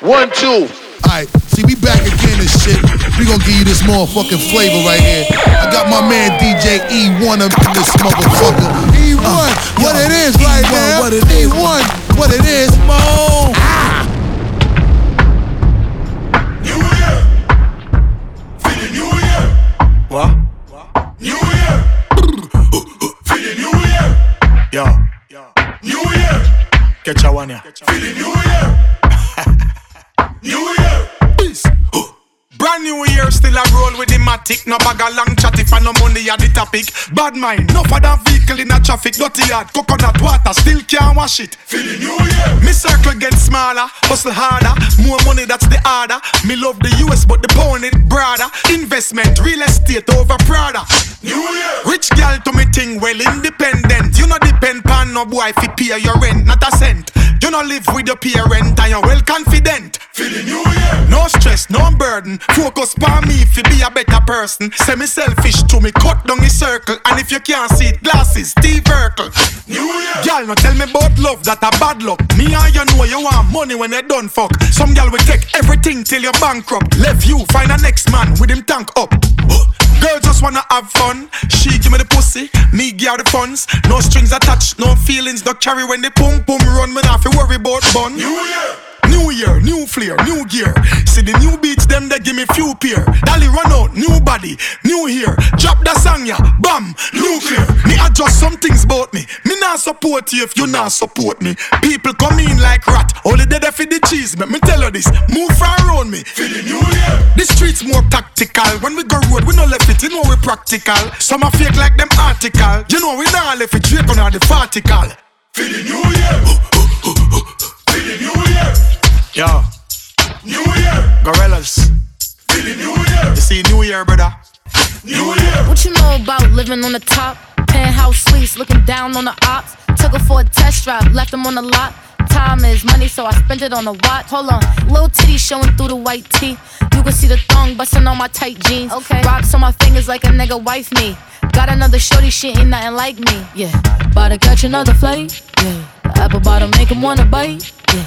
One, two. Alright, see, we back again and shit. We gonna give you this motherfucking flavor right here. I got my man DJ E1 up in this motherfucker. E1, uh, what yo, it is E1, right now. What it is. E1, what it is. Mo. Ah. New Year. For the New Year. What? New Year. For the New Year. Yo. New Year. Catch a one, yeah. For the New Year. Brand new year, still a roll with the matic. No bag a long chat if I no money at the topic. Bad mind, no for that vehicle in a traffic. Dirty yard, coconut water, still can't wash it. The new year. Me circle get smaller, hustle harder. More money, that's the order. Me love the US, but the pound it broader. Investment, real estate over Prada. New year. Rich girl to me thing well independent. You no depend pan no boy fi pay your rent, not a cent. You no live with your parent and you're well confident. For the new year. No stress, no burden. Focus on me fi be a better person. Say me selfish to me, cut down the circle. And if you can't see it, glasses, Steve Urkel. New year. Girl, no tell me about love, that a bad luck. Me and you know you want money when you done fuck. Some girl will take everything till you're bankrupt. Left you, find a next man with him tank up. Girl just wanna have fun. She give me the pussy, me give her the funds. No strings attached, no feelings, no carry when the pum pum run. Me not fi worry about bun. New year. New year, new flair, new gear. See the new beats, them they give me few pair. Dali run out, new body, new hair. Drop the song ya, bam, nuclear. Me adjust some things about me. Me not support you if you not support me. People come in like rat, only they there for the cheese. Let me tell you this, move far around me. For the new year. The streets more tactical. When we go road, we no left it, you know we practical. Some are fake like them article. You know we not left it, Drake on the vertical. For the new year. For the new year. Yo, New year. gorillas. For the new year. You see, New Year, brother. New year. What you know about living on the top? Penthouse suites, looking down on the ops. Took her for a test drive, left them on the lot. Time is money, so I spent it on a watch. Hold on, little titty showing through the white tee. You can see the thong busting on my tight jeans. Okay, rocks on my fingers like a nigga wife me. Got another shorty, she ain't nothing like me. Yeah, about to catch another flight. Yeah, the apple bottom make him wanna bite. Yeah,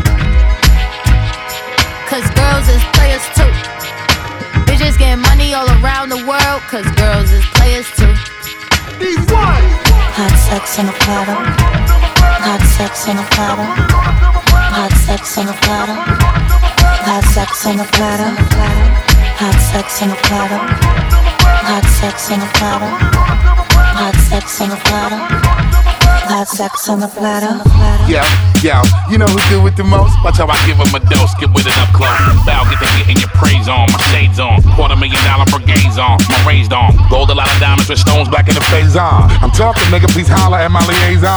out, cause girls is players too. Hot sex on a platter. Hot sex on a platter. Hot sex on a platter. Hot sex on a platter. Hot sex on a platter. Hot sex on a platter. Hot sex on a platter. Hot sex on the platter. Yeah, yeah, you know who do it the most? Watch how I give him a dose, get with it up close. Dollar on, my raised on. Gold, a lot of diamonds with stones black in the face on. I'm talking, nigga, please holler at my liaison.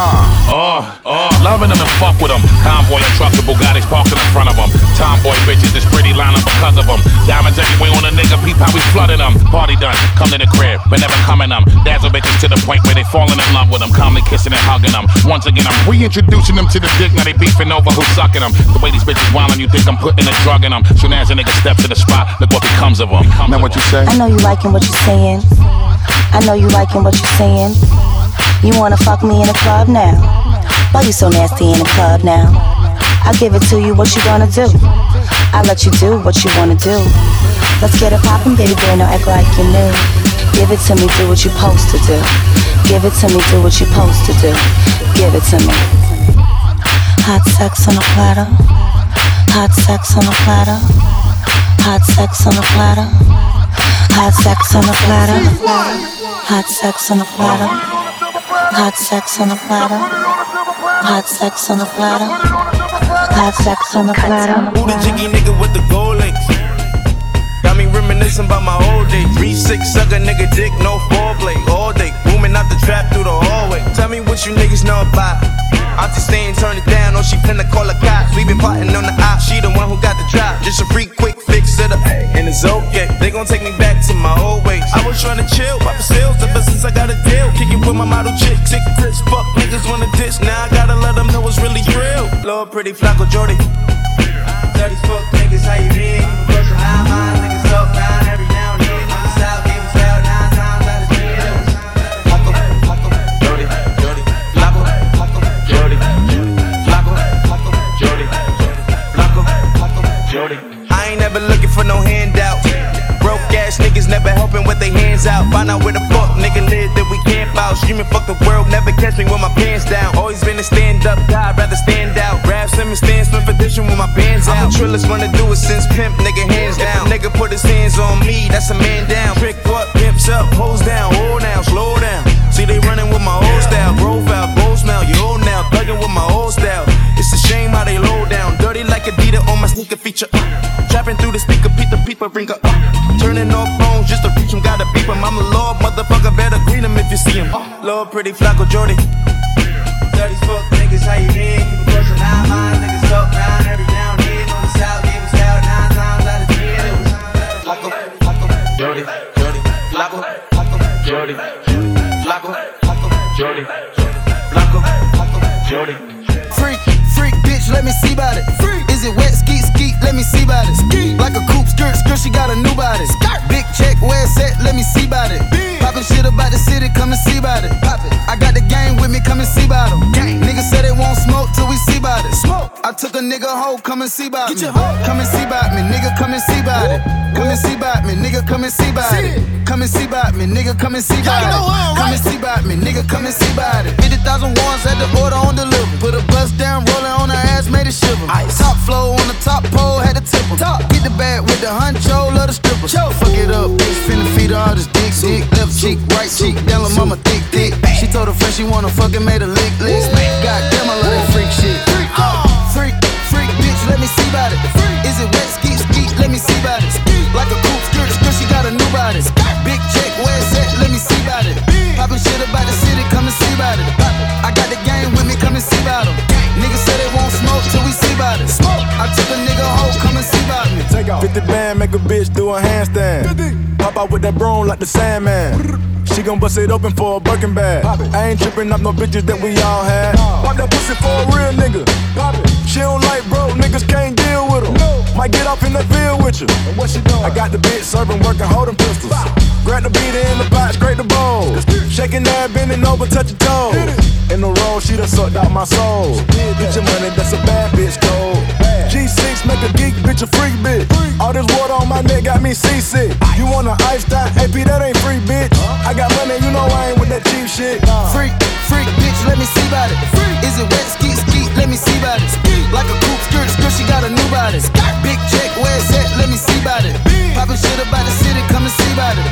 Oh, oh, loving them and fuck with them. Convoy and truck, the Bugatti's parked in front of them. Tomboy bitches, this pretty line up because of them. Diamonds everywhere on a nigga, peep how we flooding them. Party done, come to the crib, but never coming them. Dazzle bitches to the point where they falling in love with them. Calmly kissing and hugging them. Once again, I'm reintroducing them to the dick, now they beefing over who's sucking them. The way these bitches wildin', you think I'm putting a drug in them. Soon as a nigga step to the spot, look what becomes of them. Now what you say? I know you liking what you're saying. I know you liking what you're saying. You wanna fuck me in the club now? Why you so nasty in the club now? I'll give it to you, what you gonna do? I'll let you do what you wanna do. Let's get it poppin', baby girl, no act like you new. Give it to me, do what you're supposed to do. Give it to me, do what you're supposed to do. Give it to me. Hot sex on a platter. Hot sex on a platter. Hot sex on a platter. Hot sex on a platter. Hot sex on a platter. Hot sex on a platter. Hot sex on a platter. Hot sex on a platter. Who the jiggy nigga with the gold links? Got me reminiscing about my old days. Three six sucker nigga dick, no foreplay. All day, booming out the trap through the hallway. Tell me what you niggas know about. Auntie staying, turn it down, or she finna call a cops. We been plotting on the op, she the one who got the drop. Just a free quick fix it up, and it's okay. They gon' take me back to my old ways. I was trying to chill, pop the sales ever since I got a deal. Kickin' with my model chick. Sick Chris, fuck niggas wanna diss. Now I gotta let them know it's really real. Lord, pretty Flacko Jodye. Dirty fuck niggas, how you been? Close to nine miles, never looking for no handout. Broke ass niggas never helping with their hands out. Find out where the fuck nigga live that we camp out. Screaming fuck the world, never catch me with my pants down. Always been a stand up guy, rather stand out. Rap Simmons stand swim petition with my bands out. I'm the trillest wanna do it since pimp, nigga hands down. If a nigga put his hands on me, that's a man down. Trick what, pimps up, hoes down, hold down, slow down. Feature. Trapping through the speaker, beat the people ringer. Turning off phones just to reach 'em, gotta beep 'em. I'm a lord, motherfucker, better greet 'em if you see 'em. Uh, Lord, pretty Flacko Jodye. Dirty fuck niggas, how you been? Keep it close to nine miles, niggas talk down every now and then. On the south, give 'em style nine times out of ten. Flacko, Flacko, Jodye, Jodye, Flacko, Flacko, Jodye, Flacko, Flacko, Jodye, Flacko, Flacko, Jodye. Freak, freak, bitch, let me see about it. Is it wet, skeet, skeet, let me see about it. Like a coupe skirt, skirt, she got a new body. Big check, where it's at, let me see about it. Poppin' shit about the city, come and see about it. Pop it. I got the gang with me, come and see about about 'em. Niggas say they won't smoke till we see about it. Smoke. I took a nigga hoe, come and see about me. Come and see about me, nigga, come and see about it. Come and see about me, nigga, come and see about it. Come and see about me, nigga, come and see about it. Come and see about me, nigga, come and see about it. 50,000 ones at the order on deliver. Put a about me. Take off. 50 band, make a bitch do a handstand. Pop out with that broom like the Sandman. She gon' bust it open for a Birkin bag. I ain't tripping up no bitches that we all had. Pop that pussy for a real nigga. Pop it. She don't like broke niggas, can't deal with them. Might get off in the field with you. And what she doing? I got the bitch serving, working, holding pistols. Grab the beat in the pot, scrape the bowl. Shaking that, bending over, touch your toes. In the roll, she done sucked out my soul. Get your money, that's a bad bitch code. G6 make a geek bitch a freak bitch. All this water on my neck got me seasick. You want an iced out AP, that ain't free, bitch. I got money, you know I ain't with that cheap shit. Freak, freak, bitch, let me see about it. Is it wet, skeet, skeet, let me see about it. Like a coupe skirt, skirt, she got a new body. Big check, where it's at, let me see about it. Poppin' shit about the city, come and see about it.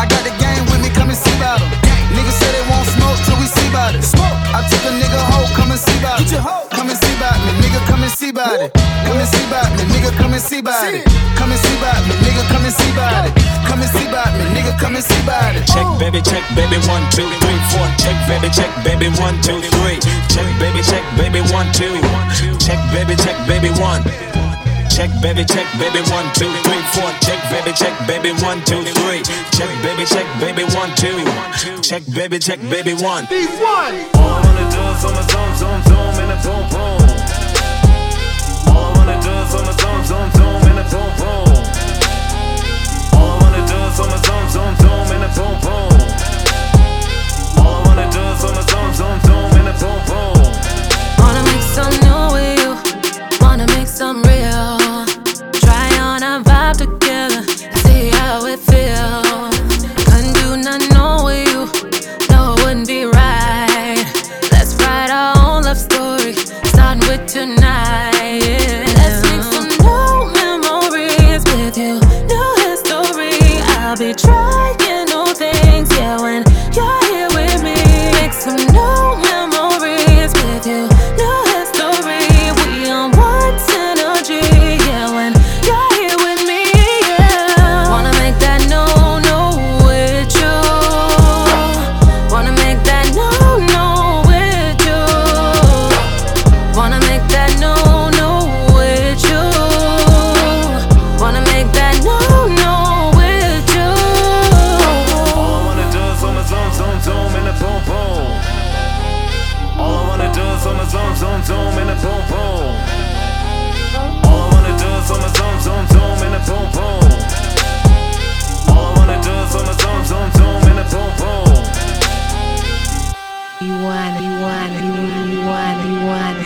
I got the gang with me, come and see about 'em. Niggas say they won't smoke till we see about it. I took a nigga hoe, come and see about it. Come and see about me, nigga, come and see about it. Come and see about me, nigga, come and see about it. Come and see about me, nigga, come and see about it. Come and see about me, nigga, come and see about it. Check, baby, check, baby, one, two, three, four. Check, baby, check, baby, one, two, three. Check, baby, check, baby, one, two. Check, baby, check, baby, one. Check, baby, check, baby, one, two, three, four. Check, baby, check, baby, one, two, three. Check, baby, check, baby, one, two. Check, baby, check, baby, one. All I wanna do is on my zoom, zoom, zoom, and a boom, boom. All I wanna do is on my zoom, zoom, zoom, and a boom, boom. All I wanna do is on my zoom, zoom, zoom, and a boom, boom. All I wanna do is on my zoom, zoom, zoom, and a boom, boom. Wanna make some new with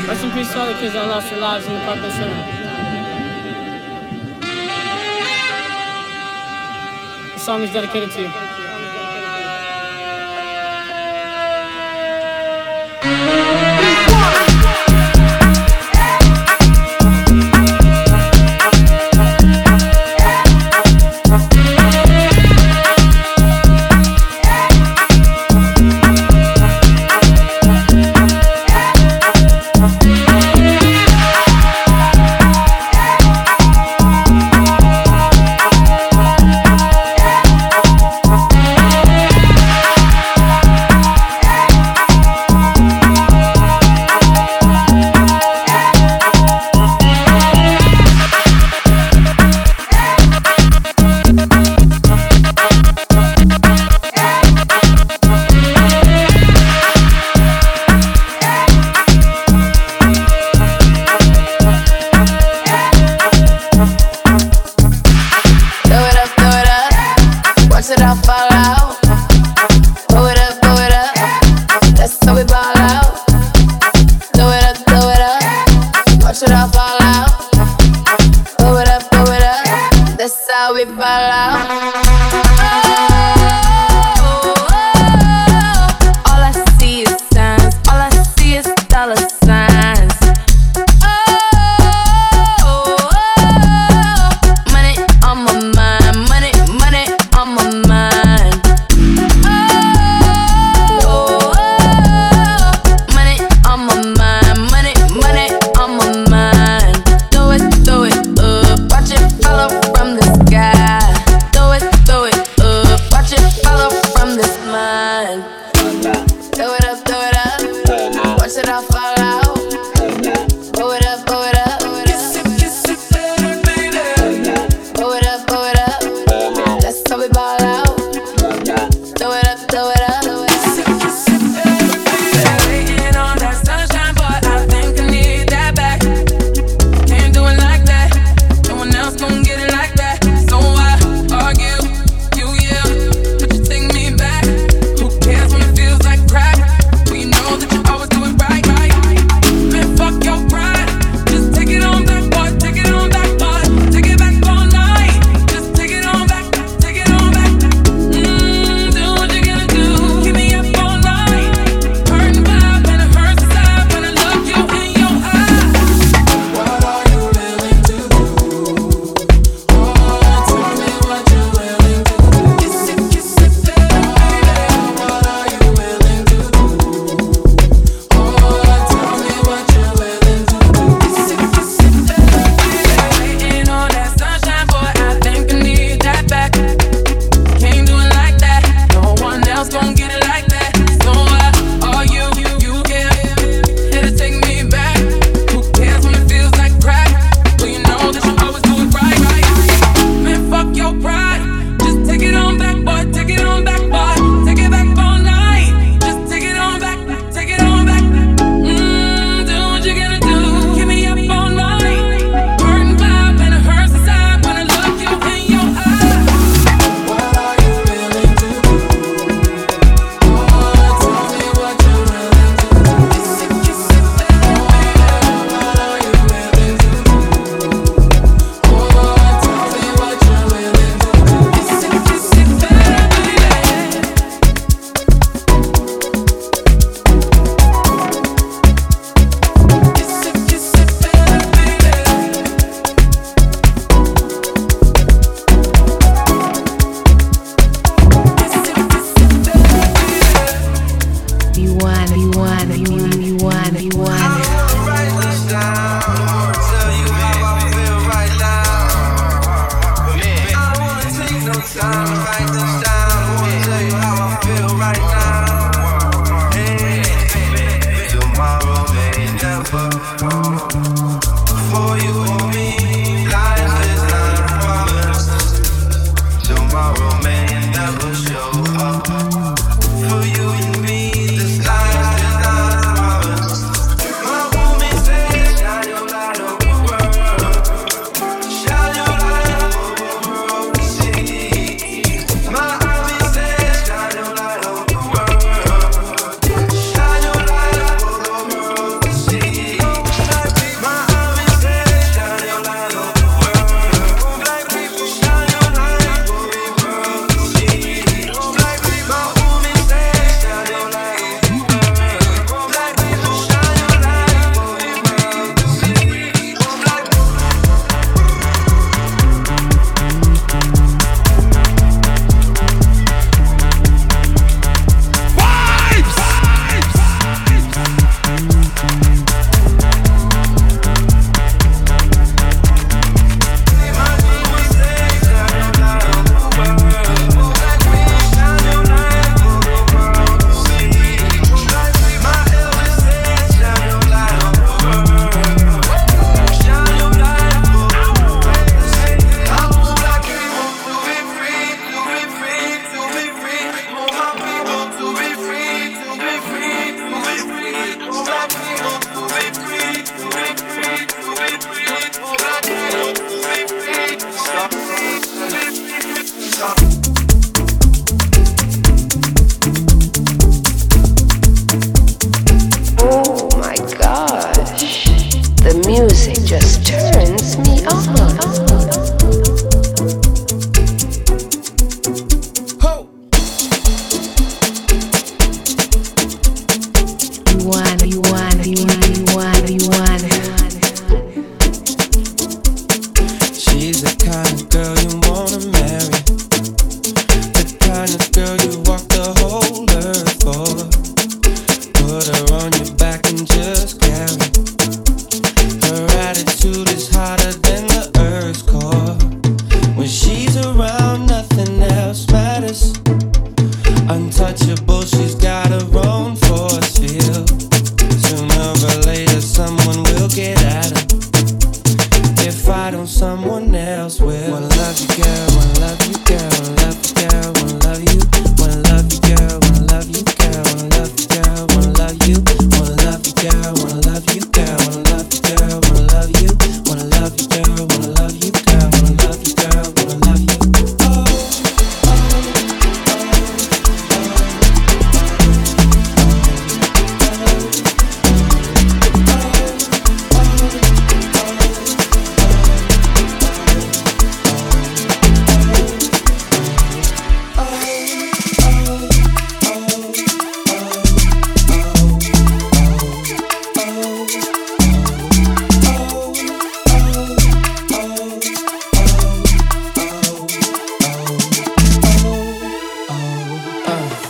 Rest in peace to all the kids that lost their lives in the Parkland Center. The song is dedicated to you.